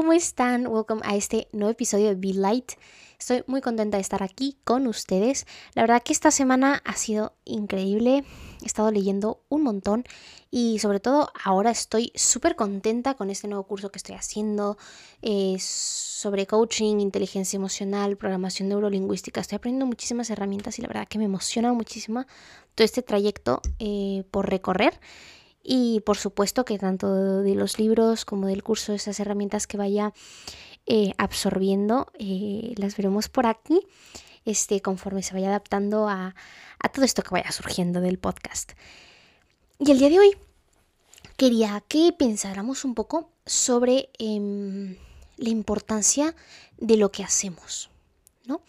¿cómo están? Welcome a este nuevo episodio de Be Light. Estoy muy contenta de estar aquí con ustedes. La verdad que esta semana ha sido increíble. He estado leyendo un montón y sobre todo ahora estoy súper contenta con este nuevo curso que estoy haciendo eh, sobre coaching, inteligencia emocional, programación neurolingüística. Estoy aprendiendo muchísimas herramientas y la verdad que me emociona muchísimo todo este trayecto eh, por recorrer. Y por supuesto que tanto de los libros como del curso, esas herramientas que vaya eh, absorbiendo, eh, las veremos por aquí, este, conforme se vaya adaptando a, todo esto que vaya surgiendo del podcast. Y el día de hoy quería que pensáramos un poco sobre em, la importancia de lo que hacemos, ¿no?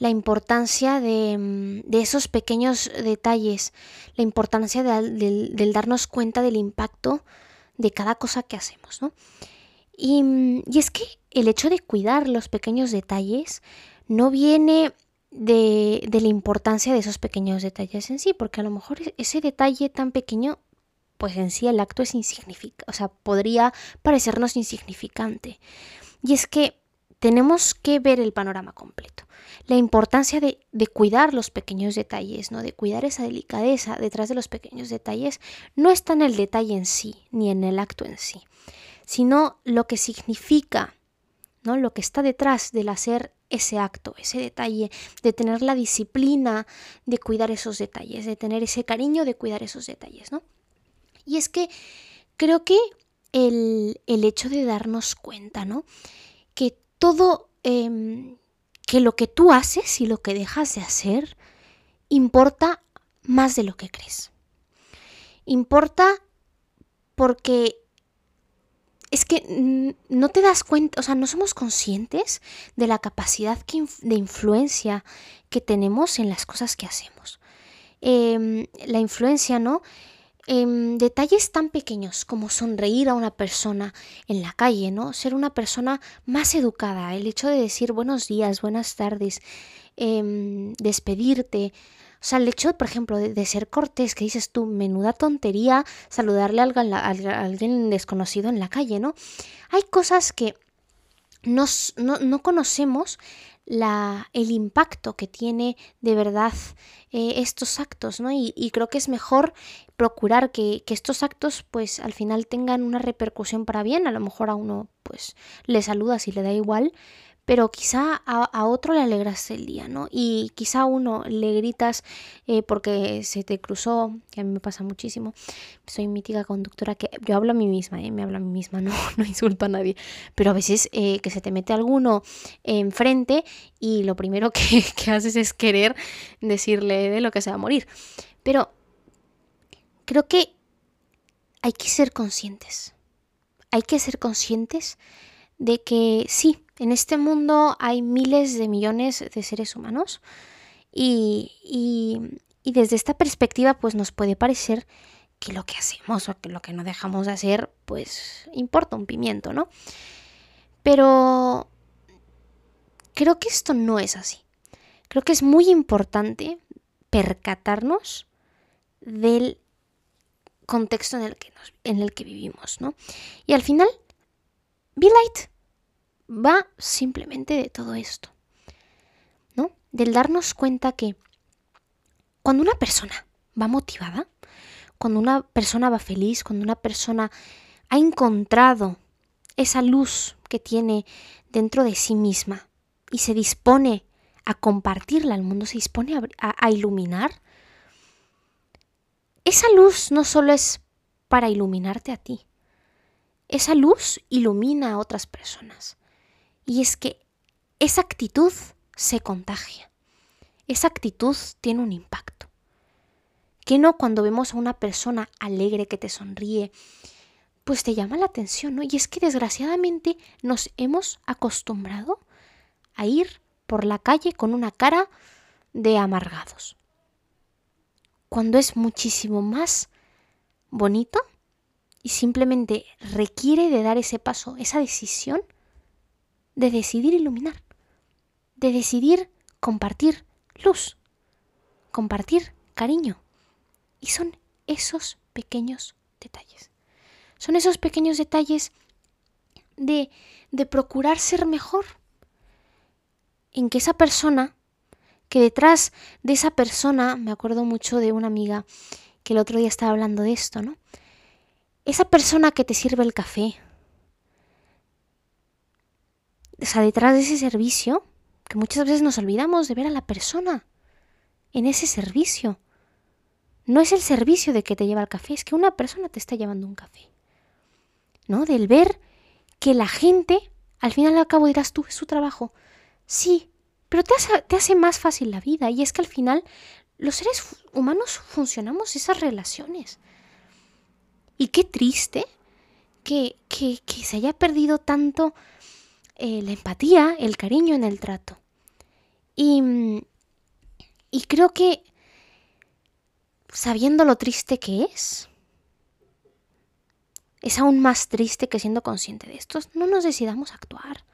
La importancia mm, de, esos pequeños detalles, la importancia del darnos cuenta del impacto de cada cosa que hacemos, ¿no? Y, mm, y, es que el hecho de cuidar los pequeños detalles no viene de, de, la importancia de esos pequeños detalles en sí, porque a lo mejor e-, ese detalle tan pequeño, pues en sí el acto es insignificante, o sea, podría parecernos insignificante. Y es que tenemos que ver el panorama completo. La importancia de, cuidar los pequeños detalles, ¿no? De cuidar esa delicadeza detrás de los pequeños detalles, no está en el detalle en sí, ni en el acto en sí, sino lo que significa, ¿no? Lo que está detrás del hacer ese acto, ese detalle, de tener la disciplina de cuidar esos detalles, de tener ese cariño de cuidar esos detalles, ¿no? Y es que creo que el, el hecho de darnos cuenta, ¿no? Todo, em, que lo que tú haces y lo que dejas de hacer importa más de lo que crees. Importa porque es que no te das cuenta, o sea, no somos conscientes de la capacidad de influencia que tenemos en las cosas que hacemos. Em, la influencia, ¿no? Em, detalles tan pequeños como sonreír a una persona en la calle, ¿no? Ser una persona más educada, el hecho de decir buenos días, buenas tardes, em, despedirte. O sea, el hecho, por ejemplo, de, ser cortés, que dices tú, menuda tontería saludarle a alguien, desconocido en la calle, ¿no? Hay cosas que no, no conocemos la, el impacto que tiene de verdad eh, estos actos, ¿no? Y, creo que es mejor procurar que, que, estos actos pues al final tengan una repercusión para bien, a lo mejor a uno pues le saludas y le da igual, pero quizá a, otro le alegras el día, ¿no? Y quizá a uno le gritas eh, porque se te cruzó, que a mí me pasa muchísimo. Soy mítica conductora que yo hablo a mí misma, ¿eh? me hablo a mí misma, no, no insulto a nadie. Pero a veces eh, que se te mete alguno enfrente y lo primero que, que haces es querer decirle de lo que se va a morir. Pero creo que hay que ser conscientes. Hay que ser conscientes de que sí, en este mundo hay miles de millones de seres humanos y, y, desde esta perspectiva pues nos puede parecer que lo que hacemos o que lo que no dejamos de hacer pues importa un pimiento, ¿no? Pero creo que esto no es así. Creo que es muy importante percatarnos del contexto en el que, en el que vivimos, ¿no? Y al final, be light, va simplemente de todo esto, ¿no? Del darnos cuenta que cuando una persona va motivada, cuando una persona va feliz, cuando una persona ha encontrado esa luz que tiene dentro de sí misma y se dispone a compartirla al mundo, se dispone a, a, iluminar, esa luz no solo es para iluminarte a ti, esa luz ilumina a otras personas. Y es que esa actitud se contagia. Esa actitud tiene un impacto. Que no cuando vemos a una persona alegre que te sonríe, pues te llama la atención, ¿no? Y es que desgraciadamente nos hemos acostumbrado a ir por la calle con una cara de amargados. Cuando es muchísimo más bonito y simplemente requiere de dar ese paso, esa decisión de decidir iluminar, de decidir compartir luz, compartir cariño. Y son esos pequeños detalles. Son esos pequeños detalles de, de procurar ser mejor. En que esa persona, que detrás de esa persona, me acuerdo mucho de una amiga que el otro día estaba hablando de esto, ¿no? Esa persona que te sirve el café, o sea, detrás de ese servicio, que muchas veces nos olvidamos de ver a la persona en ese servicio. No es el servicio de que te lleva el café, es que una persona te está llevando un café. ¿No? Del ver que la gente, al final al cabo dirás tú, es su trabajo. Sí, pero te hace, te hace más fácil la vida. Y es que al final los seres humanos funcionamos esas relaciones. Y qué triste que, que, que se haya perdido tanto eh, la empatía, el cariño en el trato. Y, y creo que sabiendo lo triste que es, es aún más triste que siendo consciente de esto, no nos decidamos a actuar.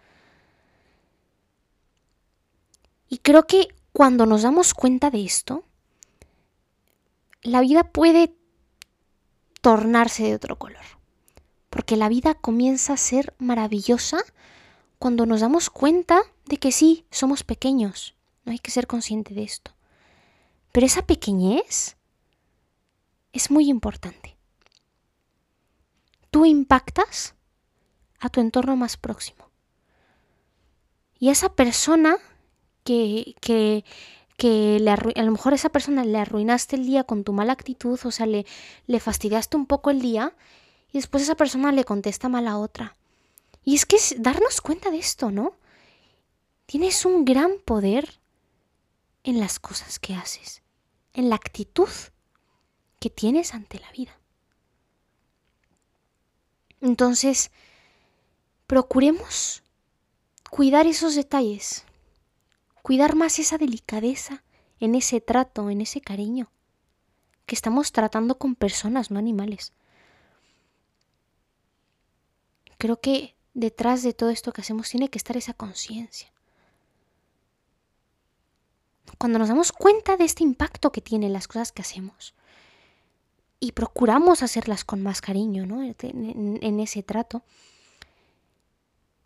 Y creo que cuando nos damos cuenta de esto, la vida puede tornarse de otro color. Porque la vida comienza a ser maravillosa cuando nos damos cuenta de que sí, somos pequeños, no hay que ser consciente de esto. Pero esa pequeñez es muy importante. Tú impactas a tu entorno más próximo. Y esa persona que, que, que le a lo mejor a esa persona le arruinaste el día con tu mala actitud, o sea, le, le fastidiaste un poco el día, y después esa persona le contesta mal a otra. Y es que es darnos cuenta de esto, ¿no? Tienes un gran poder en las cosas que haces, en la actitud que tienes ante la vida. Entonces, procuremos cuidar esos detalles, cuidar más esa delicadeza en ese trato, en ese cariño, que estamos tratando con personas, no animales. Creo que detrás de todo esto que hacemos tiene que estar esa conciencia. Cuando nos damos cuenta de este impacto que tienen las cosas que hacemos y procuramos hacerlas con más cariño, ¿no? En, en ese trato,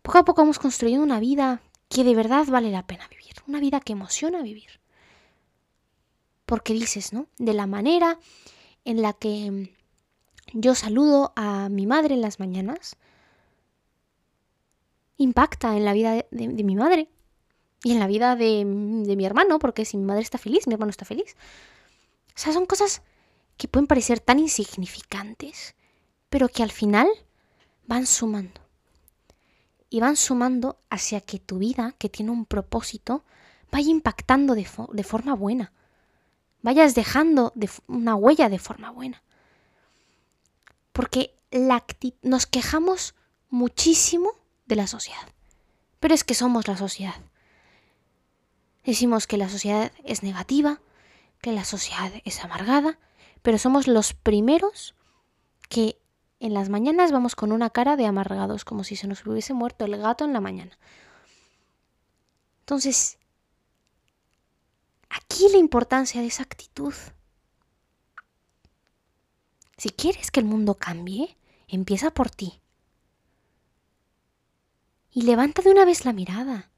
poco a poco vamos construyendo una vida que de verdad vale la pena vivir, una vida que emociona vivir. Porque dices, ¿no? De la manera en la que yo saludo a mi madre en las mañanas, impacta en la vida de, mi madre y en la vida de, de, mi hermano, porque si mi madre está feliz, mi hermano está feliz. O sea, son cosas que pueden parecer tan insignificantes, pero que al final van sumando. Y van sumando hacia que tu vida, que tiene un propósito, vaya impactando de, forma buena. Vayas dejando de una huella de forma buena. Porque nos quejamos muchísimo de la sociedad. Pero es que somos la sociedad. Decimos que la sociedad es negativa, que la sociedad es amargada, pero somos los primeros que en las mañanas vamos con una cara de amargados, como si se nos hubiese muerto el gato en la mañana. Entonces, aquí la importancia de esa actitud. Si quieres que el mundo cambie, empieza por ti y levanta de una vez la mirada.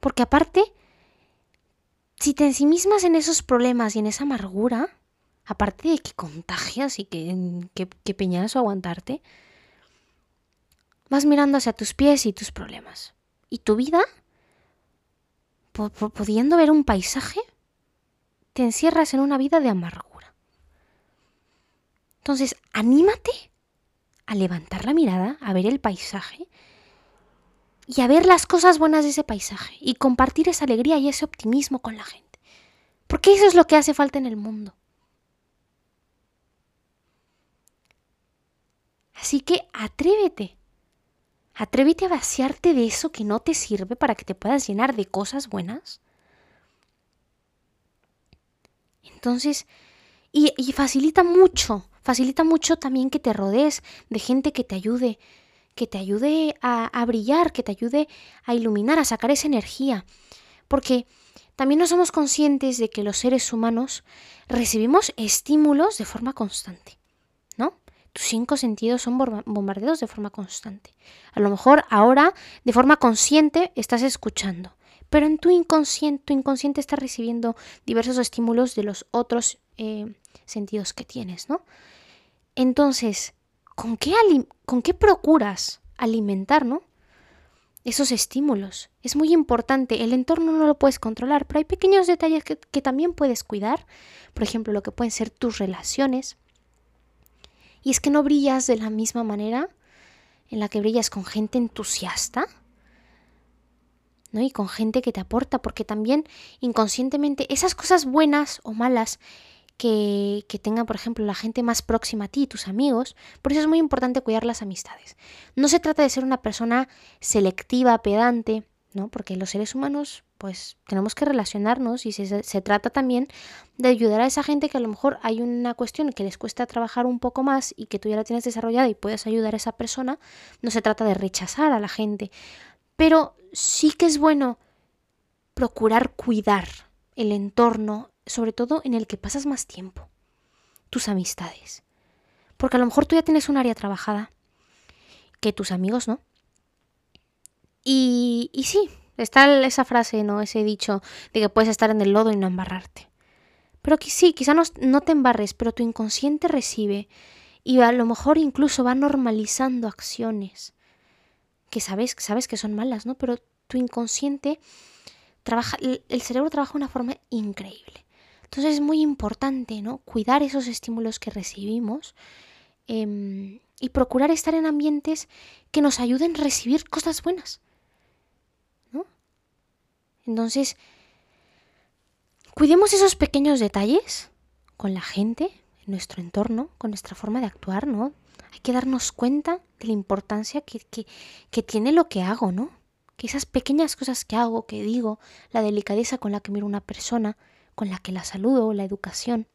Porque aparte, si te ensimismas en esos problemas y en esa amargura, aparte de que contagias y que, que, que peñas o aguantarte, vas mirando hacia tus pies y tus problemas. Y tu vida, pudiendo ver un paisaje, te encierras en una vida de amargura. Entonces, anímate a levantar la mirada, a ver el paisaje y a ver las cosas buenas de ese paisaje y compartir esa alegría y ese optimismo con la gente. Porque eso es lo que hace falta en el mundo. Así que atrévete. Atrévete a vaciarte de eso que no te sirve para que te puedas llenar de cosas buenas. Entonces, y, facilita mucho Facilita mucho también que te rodees de gente que te ayude, que te ayude a, a brillar, que te ayude a iluminar, a sacar esa energía. Porque también no somos conscientes de que los seres humanos recibimos estímulos de forma constante. Tus cinco sentidos son bombardeados de forma constante. A lo mejor ahora, de forma consciente, estás escuchando, pero en tu inconsciente, tu inconsciente está recibiendo diversos estímulos de los otros eh, sentidos que tienes, ¿no? Entonces, ¿con qué, ¿con qué procuras alimentar, ¿no? Esos estímulos. Es muy importante. El entorno no lo puedes controlar, pero hay pequeños detalles que, que también puedes cuidar. Por ejemplo, lo que pueden ser tus relaciones, y es que no brillas de la misma manera en la que brillas con gente entusiasta, ¿no? Y con gente que te aporta, porque también inconscientemente esas cosas buenas o malas que, que tenga, por ejemplo, la gente más próxima a ti, tus amigos, por eso es muy importante cuidar las amistades. No se trata de ser una persona selectiva, pedante, ¿no? Porque los seres humanos pues tenemos que relacionarnos y se, se, trata también de ayudar a esa gente que a lo mejor hay una cuestión que les cuesta trabajar un poco más y que tú ya la tienes desarrollada y puedes ayudar a esa persona. No se trata de rechazar a la gente, pero sí que es bueno procurar cuidar el entorno, sobre todo en el que pasas más tiempo, tus amistades. Porque a lo mejor tú ya tienes un área trabajada, que tus amigos no. Y, y sí, Está esa frase, ¿no? Ese dicho de que puedes estar en el lodo y no embarrarte. Pero que sí, quizá no, no te embarres, pero tu inconsciente recibe y a lo mejor incluso va normalizando acciones que sabes, sabes que son malas, ¿no? Pero tu inconsciente trabaja, el cerebro trabaja de una forma increíble. Entonces es muy importante, ¿no? Cuidar esos estímulos que recibimos em, y procurar estar en ambientes que nos ayuden a recibir cosas buenas. Entonces, cuidemos esos pequeños detalles con la gente, en nuestro entorno, con nuestra forma de actuar, ¿no? Hay que darnos cuenta de la importancia que, que, tiene lo que hago, ¿no? Que esas pequeñas cosas que hago, que digo, la delicadeza con la que miro a una persona, con la que la saludo, la educación.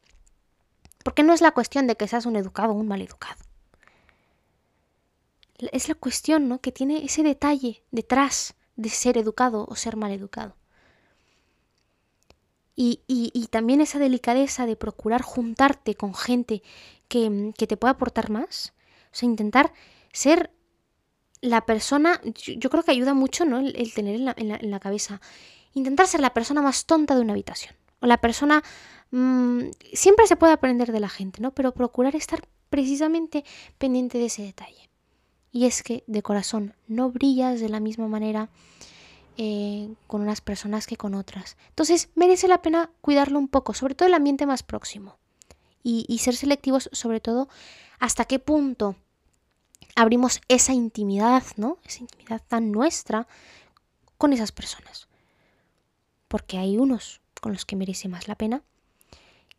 Porque no es la cuestión de que seas un educado o un mal educado. Es la cuestión, ¿no? Que tiene ese detalle detrás de ser educado o ser mal educado. Y, y, también esa delicadeza de procurar juntarte con gente que, que, te pueda aportar más. O sea, intentar ser la persona, yo, creo que ayuda mucho, ¿no? El, tener en la, en, la, cabeza, intentar ser la persona más tonta de una habitación. O la persona... Mmm, siempre se puede aprender de la gente, ¿no? Pero procurar estar precisamente pendiente de ese detalle. Y es que de corazón no brillas de la misma manera eh, con unas personas que con otras. Entonces merece la pena cuidarlo un poco, sobre todo el ambiente más próximo. Y, y ser selectivos sobre todo hasta qué punto abrimos esa intimidad, ¿no? Esa intimidad tan nuestra con esas personas. Porque hay unos con los que merece más la pena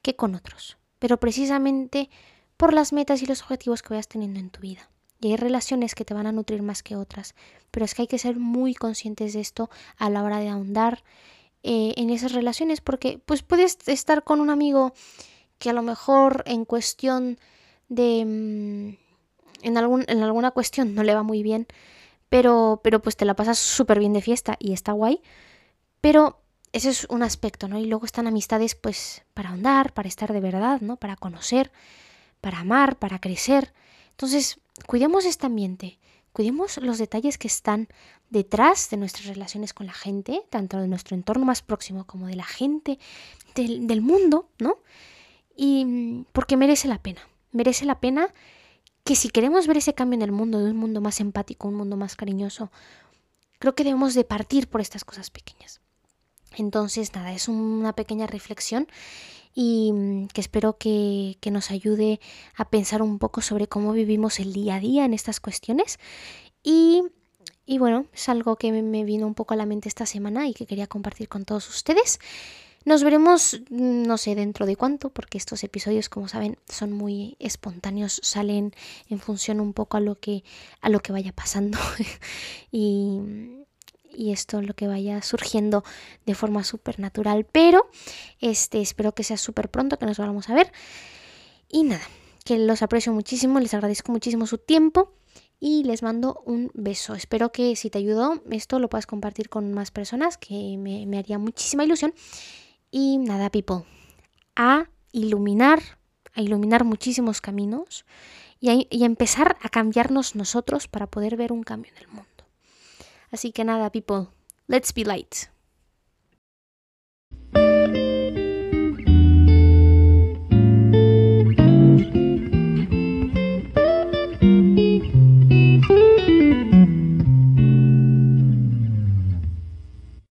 que con otros. Pero precisamente por las metas y los objetivos que vayas teniendo en tu vida. Y hay relaciones que te van a nutrir más que otras, pero es que hay que ser muy conscientes de esto a la hora de ahondar eh, en esas relaciones, porque pues puedes estar con un amigo que a lo mejor en cuestión de... Mm, en, algún, en alguna cuestión no le va muy bien, pero, pero pues te la pasas súper bien de fiesta y está guay, pero ese es un aspecto, ¿no? Y luego están amistades pues para ahondar, para estar de verdad, ¿no? Para conocer, para amar, para crecer. Entonces, cuidemos este ambiente, cuidemos los detalles que están detrás de nuestras relaciones con la gente, tanto de nuestro entorno más próximo como de la gente del, mundo, ¿no? Y mm, porque merece la pena, merece la pena que si queremos ver ese cambio en el mundo, de un mundo más empático, un mundo más cariñoso, creo que debemos de partir por estas cosas pequeñas. Entonces, nada, es una pequeña reflexión y mm, que espero que, nos ayude a pensar un poco sobre cómo vivimos el día a día en estas cuestiones. Y, y bueno, es algo que me vino un poco a la mente esta semana y que quería compartir con todos ustedes. Nos veremos, mm, no sé dentro de cuánto, porque estos episodios, como saben, son muy espontáneos, salen en función un poco a lo que, a lo que vaya pasando. y, y esto lo que vaya surgiendo de forma súper natural. Pero este, espero que sea súper pronto, que nos vamos a ver. Y nada, que los aprecio muchísimo, les agradezco muchísimo su tiempo y les mando un beso. Espero que si te ayudó esto lo puedas compartir con más personas, que me, me haría muchísima ilusión. Y nada, people, a iluminar, a iluminar muchísimos caminos y a, empezar a cambiarnos nosotros para poder ver un cambio en el mundo. Así que nada, people, let's be light.